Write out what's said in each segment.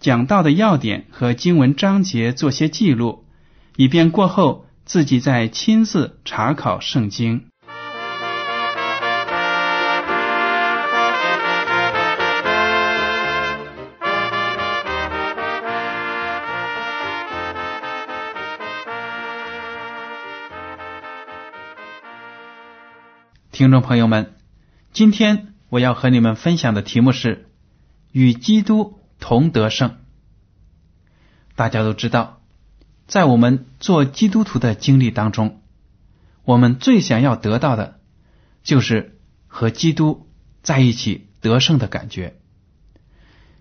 讲到的要点和经文章节做些记录，以便过后自己再亲自查考圣经。听众朋友们，今天我要和你们分享的题目是“与基督同得胜”。大家都知道，在我们做基督徒的经历当中，我们最想要得到的，就是和基督在一起得胜的感觉。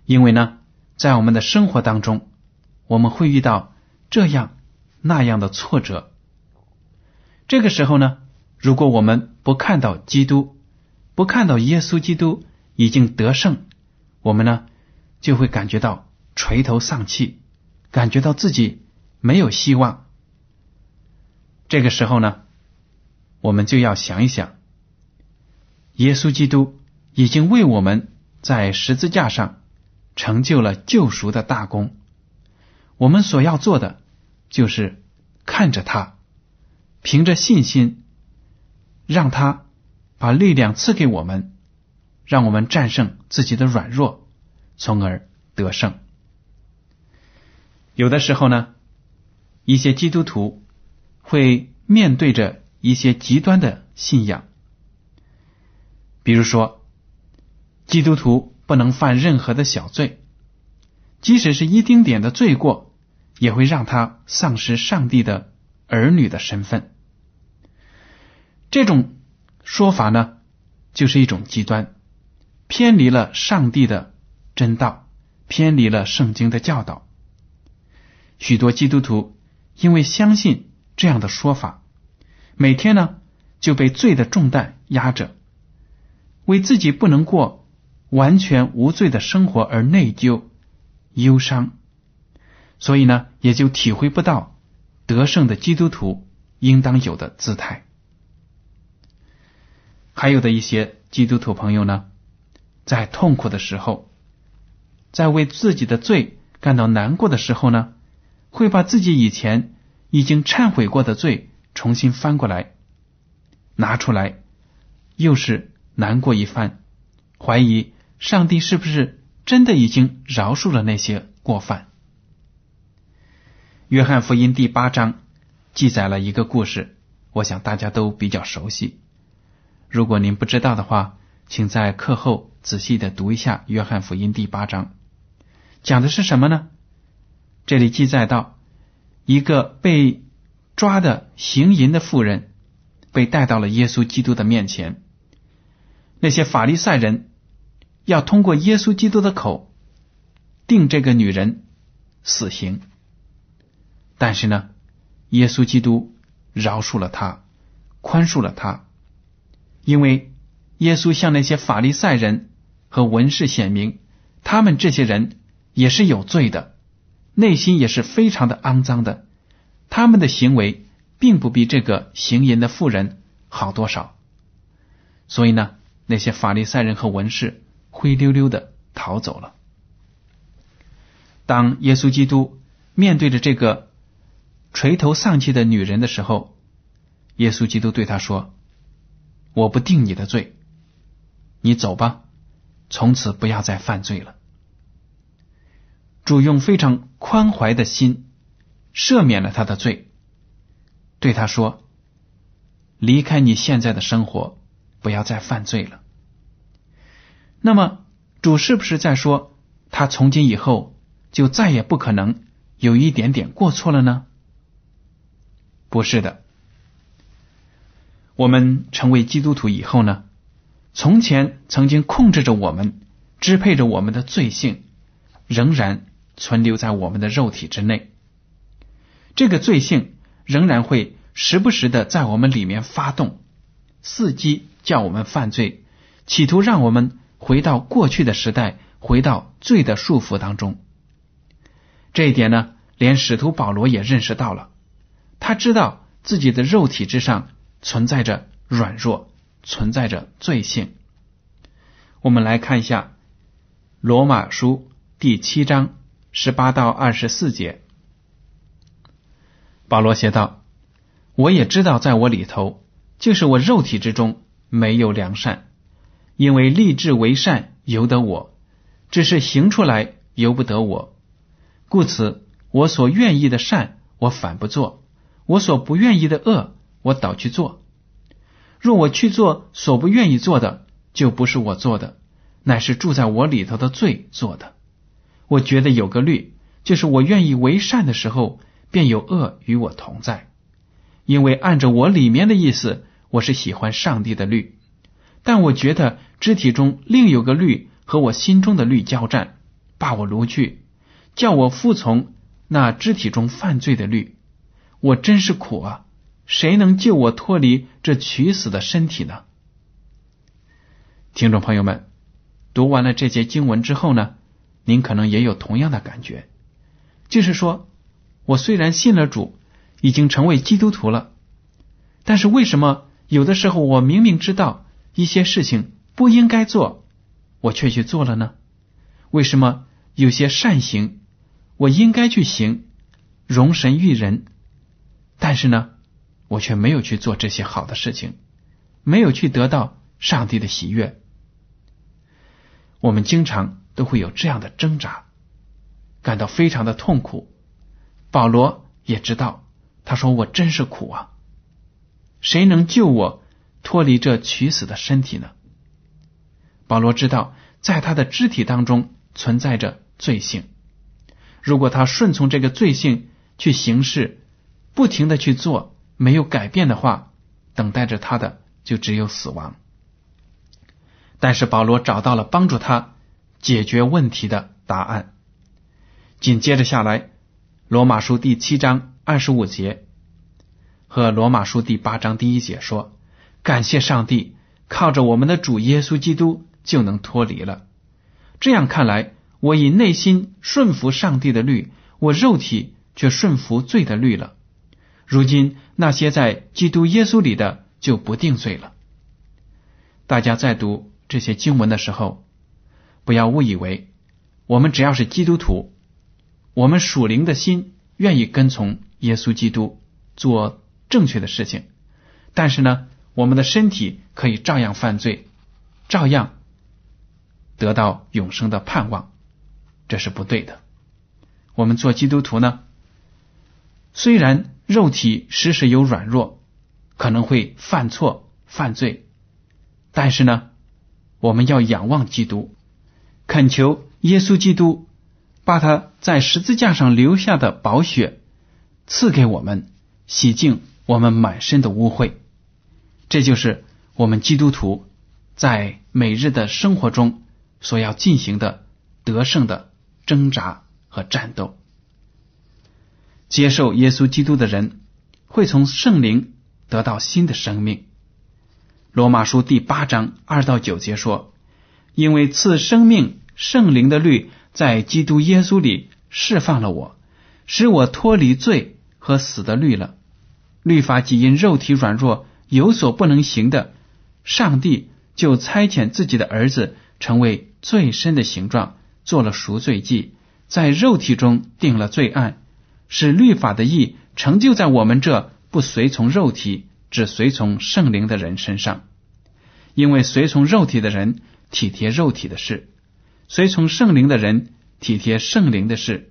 因为呢，在我们的生活当中，我们会遇到这样那样的挫折。这个时候呢，如果我们不看到基督，不看到耶稣基督已经得胜，我们呢就会感觉到垂头丧气，感觉到自己没有希望。这个时候呢，我们就要想一想，耶稣基督已经为我们在十字架上成就了救赎的大功，我们所要做的就是看着他，凭着信心。让他把力量赐给我们，让我们战胜自己的软弱，从而得胜。有的时候呢，一些基督徒会面对着一些极端的信仰，比如说，基督徒不能犯任何的小罪，即使是一丁点的罪过，也会让他丧失上帝的儿女的身份。这种说法呢，就是一种极端，偏离了上帝的真道，偏离了圣经的教导。许多基督徒因为相信这样的说法，每天呢就被罪的重担压着，为自己不能过完全无罪的生活而内疚、忧伤，所以呢也就体会不到得胜的基督徒应当有的姿态。还有的一些基督徒朋友呢，在痛苦的时候，在为自己的罪感到难过的时候呢，会把自己以前已经忏悔过的罪重新翻过来拿出来，又是难过一番，怀疑上帝是不是真的已经饶恕了那些过犯。约翰福音第八章记载了一个故事，我想大家都比较熟悉。如果您不知道的话，请在课后仔细的读一下《约翰福音》第八章，讲的是什么呢？这里记载到，一个被抓的行淫的妇人被带到了耶稣基督的面前，那些法利赛人要通过耶稣基督的口定这个女人死刑，但是呢，耶稣基督饶恕了他，宽恕了他。因为耶稣向那些法利赛人和文士显明，他们这些人也是有罪的，内心也是非常的肮脏的，他们的行为并不比这个行淫的妇人好多少，所以呢，那些法利赛人和文士灰溜溜的逃走了。当耶稣基督面对着这个垂头丧气的女人的时候，耶稣基督对他说。我不定你的罪，你走吧，从此不要再犯罪了。主用非常宽怀的心赦免了他的罪，对他说：“离开你现在的生活，不要再犯罪了。”那么，主是不是在说他从今以后就再也不可能有一点点过错了呢？不是的。我们成为基督徒以后呢，从前曾经控制着我们、支配着我们的罪性，仍然存留在我们的肉体之内。这个罪性仍然会时不时的在我们里面发动，伺机叫我们犯罪，企图让我们回到过去的时代，回到罪的束缚当中。这一点呢，连使徒保罗也认识到了，他知道自己的肉体之上。存在着软弱，存在着罪性。我们来看一下《罗马书》第七章十八到二十四节，保罗写道：“我也知道，在我里头，就是我肉体之中没有良善，因为立志为善由得我，只是行出来由不得我。故此，我所愿意的善，我反不做；我所不愿意的恶。”我倒去做，若我去做所不愿意做的，就不是我做的，乃是住在我里头的罪做的。我觉得有个律，就是我愿意为善的时候，便有恶与我同在。因为按着我里面的意思，我是喜欢上帝的律，但我觉得肢体中另有个律和我心中的律交战，把我掳去，叫我服从那肢体中犯罪的律。我真是苦啊！谁能救我脱离这取死的身体呢？听众朋友们，读完了这节经文之后呢，您可能也有同样的感觉，就是说，我虽然信了主，已经成为基督徒了，但是为什么有的时候我明明知道一些事情不应该做，我却去做了呢？为什么有些善行我应该去行，容神育人，但是呢？我却没有去做这些好的事情，没有去得到上帝的喜悦。我们经常都会有这样的挣扎，感到非常的痛苦。保罗也知道，他说：“我真是苦啊！谁能救我脱离这取死的身体呢？”保罗知道，在他的肢体当中存在着罪性，如果他顺从这个罪性去行事，不停的去做。没有改变的话，等待着他的就只有死亡。但是保罗找到了帮助他解决问题的答案。紧接着下来，《罗马书》第七章二十五节和《罗马书》第八章第一节说：“感谢上帝，靠着我们的主耶稣基督就能脱离了。”这样看来，我以内心顺服上帝的律，我肉体却顺服罪的律了。如今那些在基督耶稣里的就不定罪了。大家在读这些经文的时候，不要误以为我们只要是基督徒，我们属灵的心愿意跟从耶稣基督做正确的事情，但是呢，我们的身体可以照样犯罪，照样得到永生的盼望，这是不对的。我们做基督徒呢，虽然。肉体时时有软弱，可能会犯错犯罪，但是呢，我们要仰望基督，恳求耶稣基督把他在十字架上留下的宝血赐给我们，洗净我们满身的污秽。这就是我们基督徒在每日的生活中所要进行的得胜的挣扎和战斗。接受耶稣基督的人会从圣灵得到新的生命。罗马书第八章二到九节说：“因为赐生命圣灵的律在基督耶稣里释放了我，使我脱离罪和死的律了。律法既因肉体软弱有所不能行的，上帝就差遣自己的儿子成为最深的形状，做了赎罪祭，在肉体中定了罪案。”使律法的义成就在我们这不随从肉体、只随从圣灵的人身上，因为随从肉体的人体贴肉体的事，随从圣灵的人体贴圣灵的事；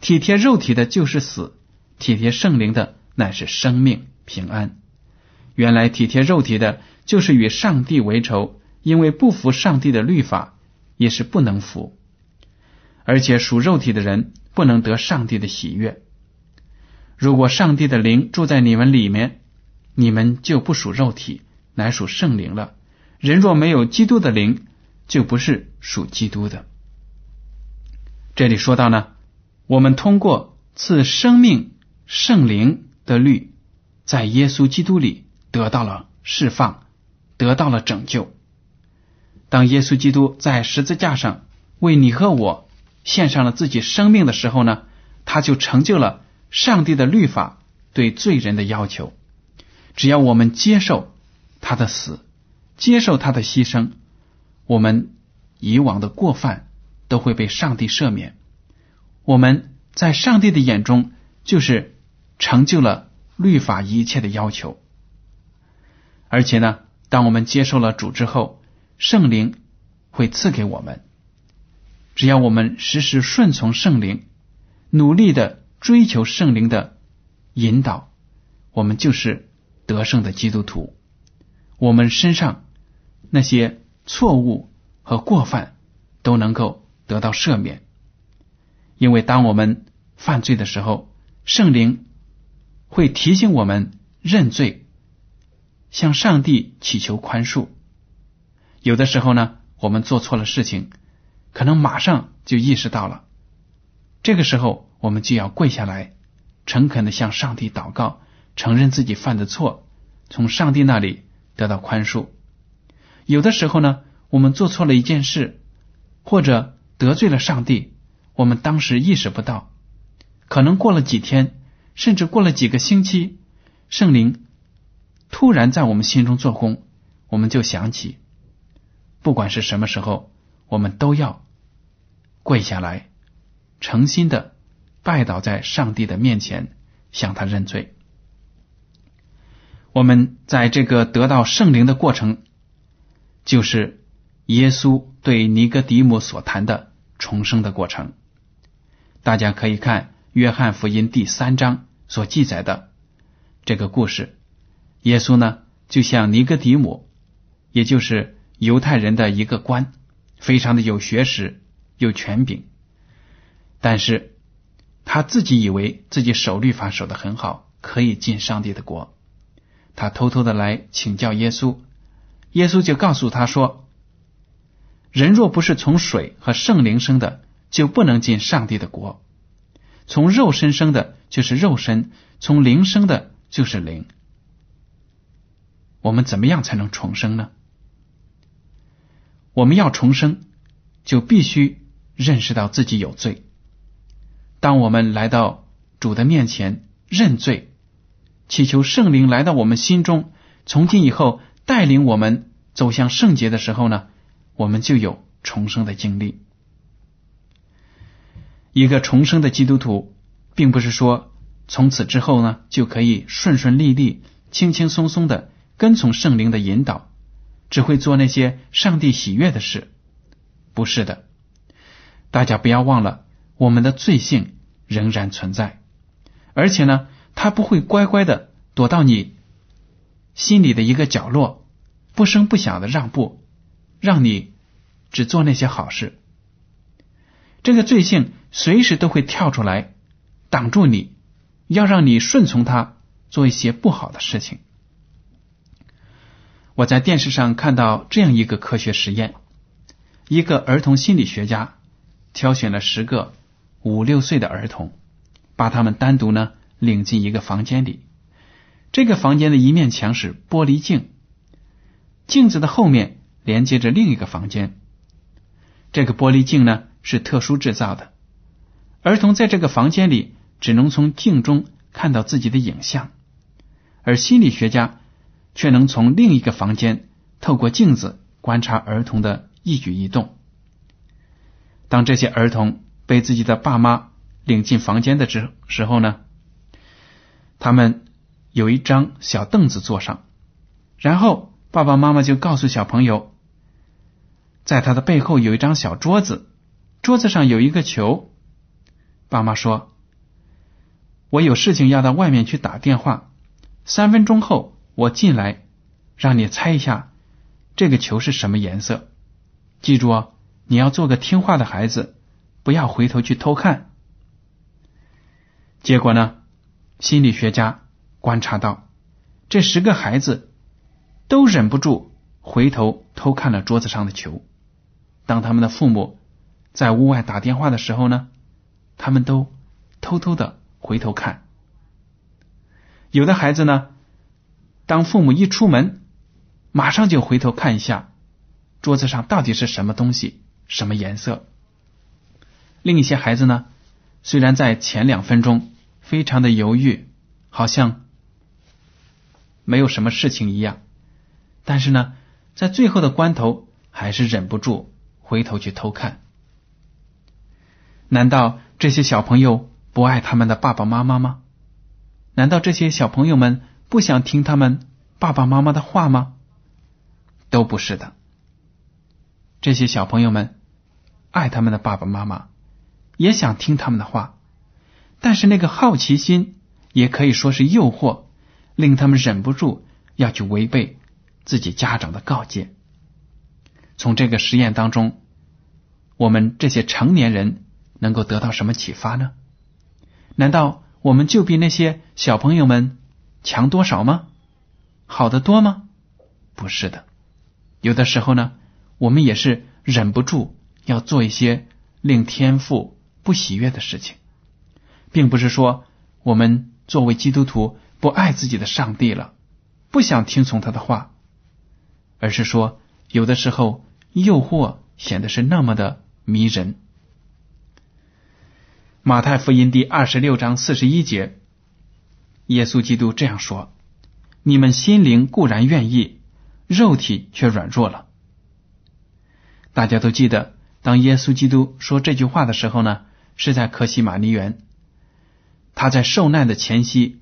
体贴肉体的就是死，体贴圣灵的乃是生命平安。原来体贴肉体的，就是与上帝为仇，因为不服上帝的律法，也是不能服。而且属肉体的人不能得上帝的喜悦。如果上帝的灵住在你们里面，你们就不属肉体，乃属圣灵了。人若没有基督的灵，就不是属基督的。这里说到呢，我们通过赐生命圣灵的律，在耶稣基督里。得到了释放，得到了拯救。当耶稣基督在十字架上为你和我献上了自己生命的时候呢，他就成就了上帝的律法对罪人的要求。只要我们接受他的死，接受他的牺牲，我们以往的过犯都会被上帝赦免。我们在上帝的眼中就是成就了律法一切的要求。而且呢，当我们接受了主之后，圣灵会赐给我们。只要我们时时顺从圣灵，努力的追求圣灵的引导，我们就是得胜的基督徒。我们身上那些错误和过犯都能够得到赦免，因为当我们犯罪的时候，圣灵会提醒我们认罪。向上帝祈求宽恕。有的时候呢，我们做错了事情，可能马上就意识到了。这个时候，我们就要跪下来，诚恳的向上帝祷告，承认自己犯的错，从上帝那里得到宽恕。有的时候呢，我们做错了一件事，或者得罪了上帝，我们当时意识不到，可能过了几天，甚至过了几个星期，圣灵。突然在我们心中做工，我们就想起，不管是什么时候，我们都要跪下来，诚心的拜倒在上帝的面前，向他认罪。我们在这个得到圣灵的过程，就是耶稣对尼哥底母所谈的重生的过程。大家可以看约翰福音第三章所记载的这个故事。耶稣呢，就像尼哥底母，也就是犹太人的一个官，非常的有学识、有权柄，但是他自己以为自己守律法守的很好，可以进上帝的国。他偷偷的来请教耶稣，耶稣就告诉他说：“人若不是从水和圣灵生的，就不能进上帝的国；从肉身生的，就是肉身；从灵生的，就是灵。”我们怎么样才能重生呢？我们要重生，就必须认识到自己有罪。当我们来到主的面前认罪，祈求圣灵来到我们心中，从今以后带领我们走向圣洁的时候呢，我们就有重生的经历。一个重生的基督徒，并不是说从此之后呢就可以顺顺利利、轻轻松松的。跟从圣灵的引导，只会做那些上帝喜悦的事，不是的。大家不要忘了，我们的罪性仍然存在，而且呢，他不会乖乖的躲到你心里的一个角落，不声不响的让步，让你只做那些好事。这个罪性随时都会跳出来，挡住你，要让你顺从他，做一些不好的事情。我在电视上看到这样一个科学实验：一个儿童心理学家挑选了十个五六岁的儿童，把他们单独呢领进一个房间里。这个房间的一面墙是玻璃镜，镜子的后面连接着另一个房间。这个玻璃镜呢是特殊制造的，儿童在这个房间里只能从镜中看到自己的影像，而心理学家。却能从另一个房间透过镜子观察儿童的一举一动。当这些儿童被自己的爸妈领进房间的时时候呢，他们有一张小凳子坐上，然后爸爸妈妈就告诉小朋友，在他的背后有一张小桌子，桌子上有一个球。爸妈说：“我有事情要到外面去打电话，三分钟后我进来，让你猜一下这个球是什么颜色。记住哦，你要做个听话的孩子，不要回头去偷看。”结果呢，心理学家观察到，这十个孩子都忍不住回头偷看了桌子上的球。当他们的父母在屋外打电话的时候呢，他们都偷偷的回头看。有的孩子呢，当父母一出门，马上就回头看一下桌子上到底是什么东西、什么颜色。另一些孩子呢，虽然在前两分钟非常的犹豫，好像没有什么事情一样，但是呢，在最后的关头还是忍不住。回头去偷看，难道这些小朋友不爱他们的爸爸妈妈吗？难道这些小朋友们不想听他们爸爸妈妈的话吗？都不是的。这些小朋友们爱他们的爸爸妈妈，也想听他们的话，但是那个好奇心也可以说是诱惑，令他们忍不住要去违背自己家长的告诫。从这个实验当中。我们这些成年人能够得到什么启发呢？难道我们就比那些小朋友们强多少吗？好的多吗？不是的。有的时候呢，我们也是忍不住要做一些令天父不喜悦的事情，并不是说我们作为基督徒不爱自己的上帝了，不想听从他的话，而是说有的时候诱惑显得是那么的。迷人。马太福音第二十六章四十一节，耶稣基督这样说：“你们心灵固然愿意，肉体却软弱了。”大家都记得，当耶稣基督说这句话的时候呢，是在可西玛尼园。他在受难的前夕，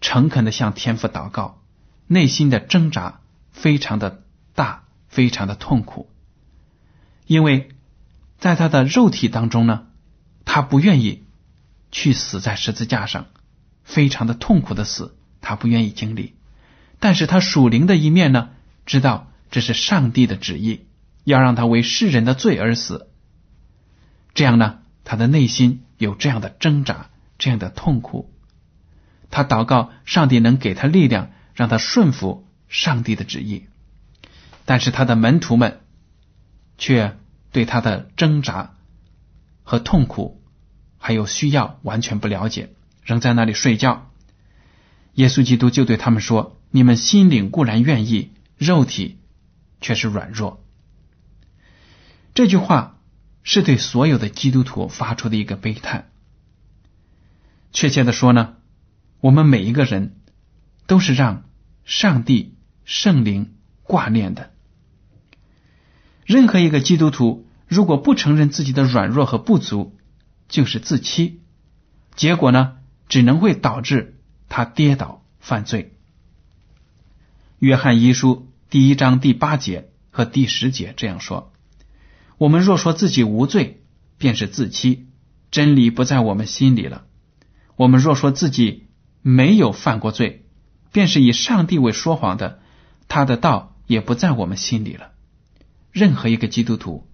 诚恳的向天父祷告，内心的挣扎非常的大，非常的痛苦，因为。在他的肉体当中呢，他不愿意去死在十字架上，非常的痛苦的死，他不愿意经历。但是他属灵的一面呢，知道这是上帝的旨意，要让他为世人的罪而死。这样呢，他的内心有这样的挣扎，这样的痛苦。他祷告上帝能给他力量，让他顺服上帝的旨意。但是他的门徒们却。对他的挣扎和痛苦，还有需要完全不了解，仍在那里睡觉。耶稣基督就对他们说：“你们心灵固然愿意，肉体却是软弱。”这句话是对所有的基督徒发出的一个悲叹。确切的说呢，我们每一个人都是让上帝圣灵挂念的。任何一个基督徒，如果不承认自己的软弱和不足，就是自欺。结果呢，只能会导致他跌倒犯罪。约翰一书第一章第八节和第十节这样说：“我们若说自己无罪，便是自欺，真理不在我们心里了。我们若说自己没有犯过罪，便是以上帝为说谎的，他的道也不在我们心里了。”任何一个基督徒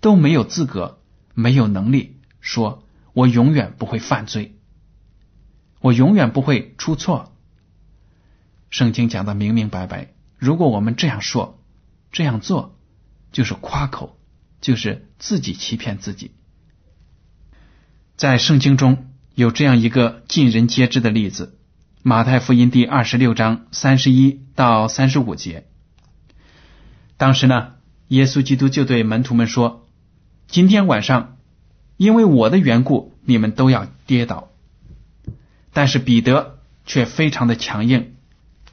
都没有资格、没有能力说：“我永远不会犯罪，我永远不会出错。”圣经讲的明明白白。如果我们这样说、这样做，就是夸口，就是自己欺骗自己。在圣经中有这样一个尽人皆知的例子：马太福音第二十六章三十一到三十五节。当时呢。耶稣基督就对门徒们说：“今天晚上，因为我的缘故，你们都要跌倒。”但是彼得却非常的强硬，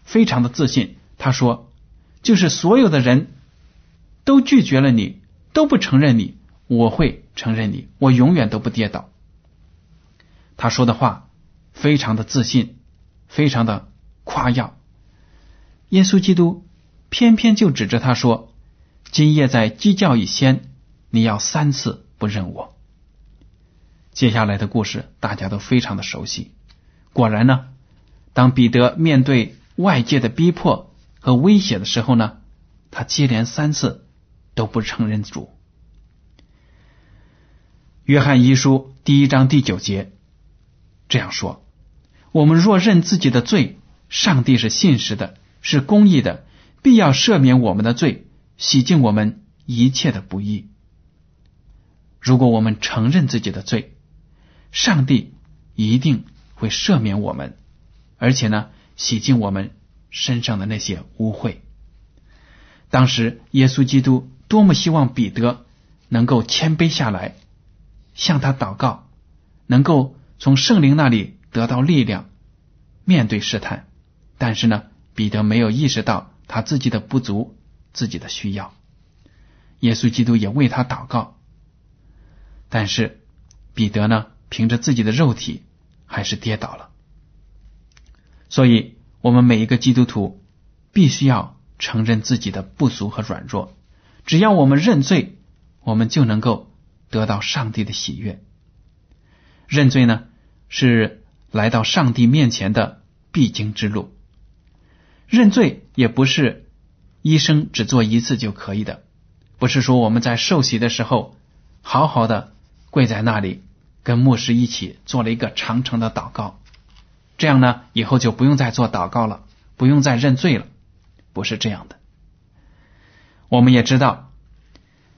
非常的自信。他说：“就是所有的人都拒绝了你，都不承认你，我会承认你，我永远都不跌倒。”他说的话非常的自信，非常的夸耀。耶稣基督偏偏就指着他说。今夜在鸡叫以先，你要三次不认我。接下来的故事大家都非常的熟悉。果然呢，当彼得面对外界的逼迫和威胁的时候呢，他接连三次都不承认主。约翰一书第一章第九节这样说：“我们若认自己的罪，上帝是信实的，是公义的，必要赦免我们的罪，洗净我们一切的不义。如果我们承认自己的罪，上帝一定会赦免我们，而且呢，洗净我们身上的那些污秽。当时耶稣基督多么希望彼得能够谦卑下来。”向他祷告，能够从圣灵那里得到力量，面对试探。但是呢，彼得没有意识到他自己的不足，自己的需要。耶稣基督也为他祷告，但是彼得呢，凭着自己的肉体还是跌倒了。所以，我们每一个基督徒必须要承认自己的不足和软弱。只要我们认罪，我们就能够。得到上帝的喜悦，认罪呢是来到上帝面前的必经之路。认罪也不是一生只做一次就可以的，不是说我们在受洗的时候好好的跪在那里跟牧师一起做了一个长长的祷告，这样呢以后就不用再做祷告了，不用再认罪了，不是这样的。我们也知道，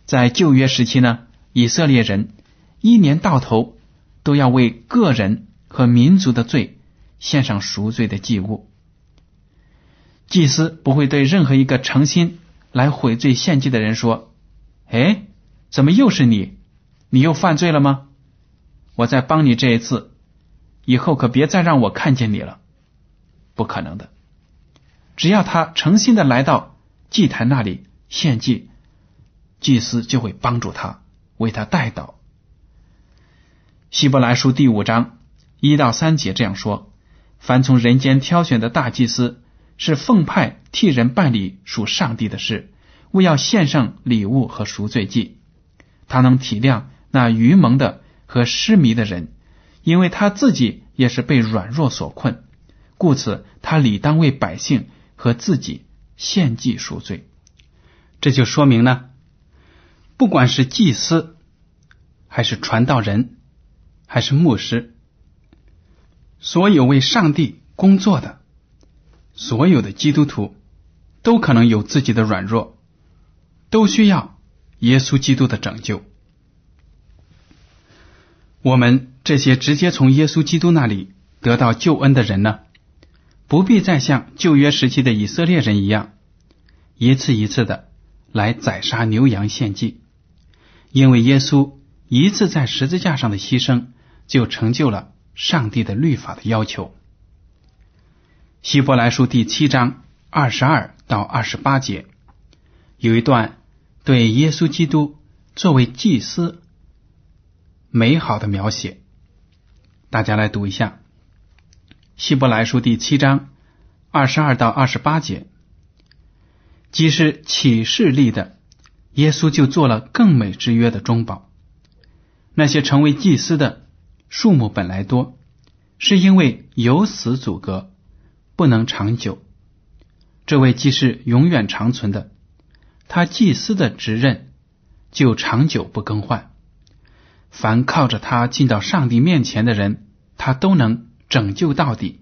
在旧约时期呢。以色列人一年到头都要为个人和民族的罪献上赎罪的祭物。祭司不会对任何一个诚心来悔罪献祭的人说：“哎，怎么又是你？你又犯罪了吗？我再帮你这一次，以后可别再让我看见你了。”不可能的。只要他诚心的来到祭坛那里献祭，祭司就会帮助他。为他带祷。希伯来书第五章一到三节这样说：凡从人间挑选的大祭司，是奉派替人办理属上帝的事，为要献上礼物和赎罪祭。他能体谅那愚蒙的和失迷的人，因为他自己也是被软弱所困，故此他理当为百姓和自己献祭赎罪。这就说明呢。不管是祭司，还是传道人，还是牧师，所有为上帝工作的所有的基督徒，都可能有自己的软弱，都需要耶稣基督的拯救。我们这些直接从耶稣基督那里得到救恩的人呢，不必再像旧约时期的以色列人一样，一次一次的来宰杀牛羊献祭。因为耶稣一次在十字架上的牺牲，就成就了上帝的律法的要求。希伯来书第七章二十二到二十八节有一段对耶稣基督作为祭司美好的描写，大家来读一下。希伯来书第七章二十二到二十八节，既是启示立的。耶稣就做了更美之约的中保。那些成为祭司的数目本来多，是因为有死阻隔，不能长久。这位既是永远长存的，他祭司的职任就长久不更换。凡靠着他进到上帝面前的人，他都能拯救到底，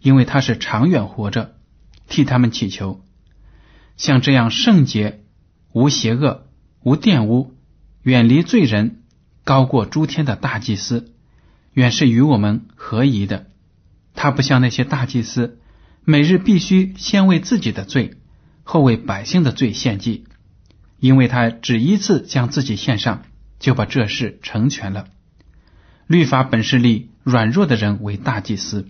因为他是长远活着，替他们祈求。像这样圣洁。无邪恶，无玷污，远离罪人，高过诸天的大祭司，远是与我们合宜的。他不像那些大祭司，每日必须先为自己的罪，后为百姓的罪献祭，因为他只一次将自己献上，就把这事成全了。律法本是立软弱的人为大祭司，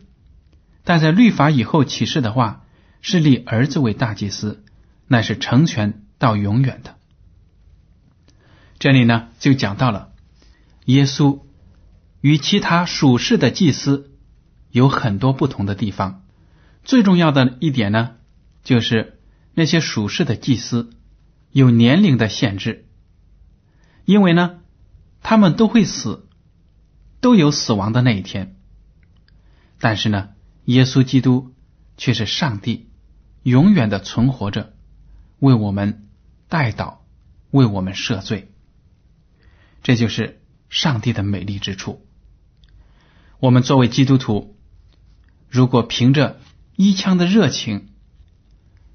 但在律法以后启示的话，是立儿子为大祭司，乃是成全。到永远的，这里呢就讲到了耶稣与其他属世的祭司有很多不同的地方。最重要的一点呢，就是那些属世的祭司有年龄的限制，因为呢，他们都会死，都有死亡的那一天。但是呢，耶稣基督却是上帝，永远的存活着，为我们代祷，为我们赦罪。这就是上帝的美丽之处。我们作为基督徒，如果凭着一腔的热情，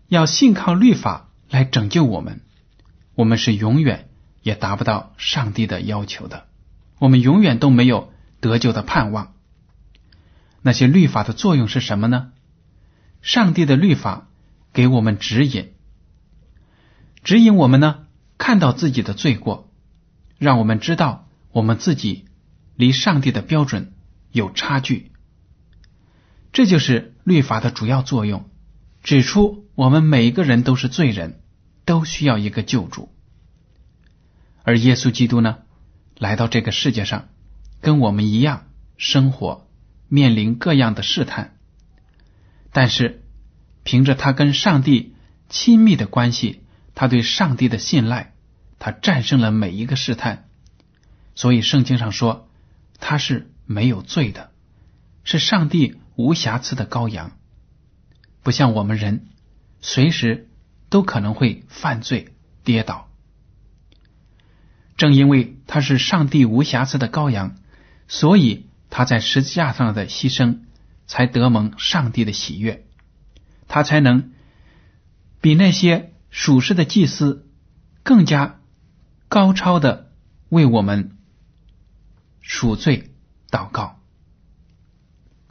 要信靠律法来拯救我们，我们是永远也达不到上帝的要求的。我们永远都没有得救的盼望。那些律法的作用是什么呢？上帝的律法给我们指引，指引我们呢，看到自己的罪过，让我们知道我们自己离上帝的标准有差距。这就是律法的主要作用，指出我们每一个人都是罪人，都需要一个救主。而耶稣基督呢，来到这个世界上，跟我们一样生活。面临各样的试探，但是凭着他跟上帝亲密的关系，他对上帝的信赖，他战胜了每一个试探。所以圣经上说他是没有罪的，是上帝无瑕疵的羔羊，不像我们人随时都可能会犯罪跌倒。正因为他是上帝无瑕疵的羔羊，所以。他在十字架上的牺牲，才得蒙上帝的喜悦，他才能比那些属世的祭司更加高超的为我们赎罪祷告。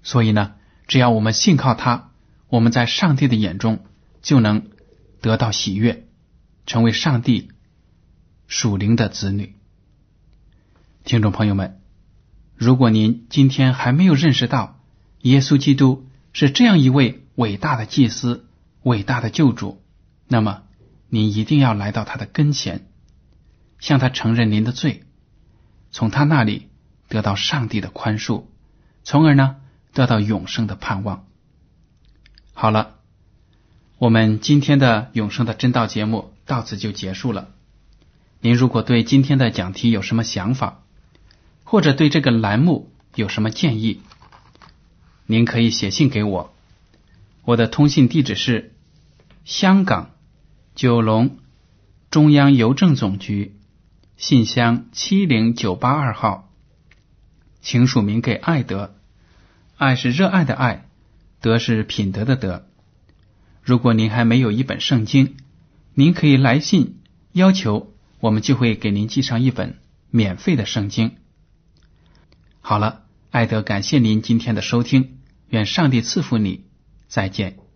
所以呢，只要我们信靠他，我们在上帝的眼中就能得到喜悦，成为上帝属灵的子女。听众朋友们。如果您今天还没有认识到耶稣基督是这样一位伟大的祭司、伟大的救主，那么您一定要来到他的跟前，向他承认您的罪，从他那里得到上帝的宽恕，从而呢得到永生的盼望。好了，我们今天的永生的真道节目到此就结束了。您如果对今天的讲题有什么想法？或者对这个栏目有什么建议，您可以写信给我。我的通信地址是香港九龙中央邮政总局信箱七零九八二号，请署名给爱德。爱是热爱的爱，德是品德的德。如果您还没有一本圣经，您可以来信要求，我们就会给您寄上一本免费的圣经。好了，艾德，感谢您今天的收听，愿上帝赐福你，再见。